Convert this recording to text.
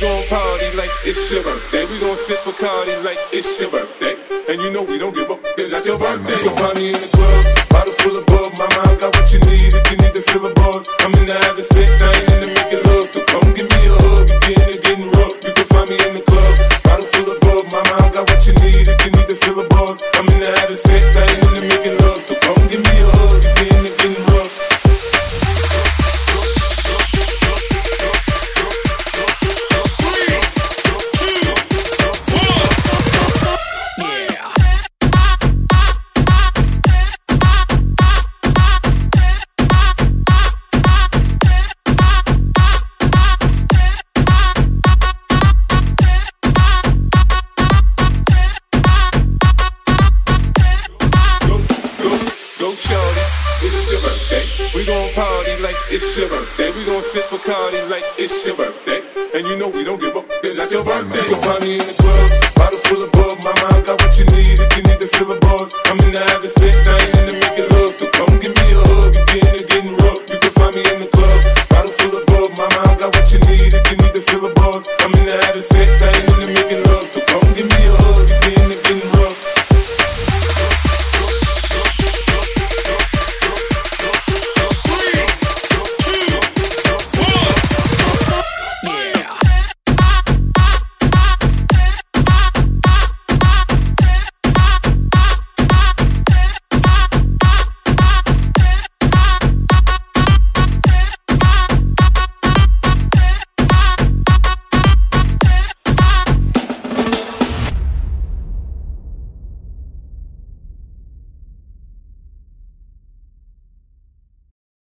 gon' party like it's your birthday. We gon' sip Bacardi like it's your birthday. And you know we don't give up, it's not your birthday. You find me in the club, bottle full of bug. My mind got what you need if you need to feel a buzz. I'm into having sex, I ain't into making love. So come give me a hug, you getting it getting rough. You can find me in the club, bottle full of bug. My mind got what you need if you need to feel a buzz. I'm into having sex, I it's your birthday. We gon' party like it's your birthday. We gon' sip Bacardi like it's your birthday. And you know we don't give up. It's not your birthday. You find me in the club, bottle full of bug. My mind got what you need if you need to fill the buzz. I'm in the having sex, I ain't in the making love. So come give me a hug. You getting getting rough. You can find me in the club, bottle full of bug. My mind got what you need if you need to fill the buzz. I'm in the having sex.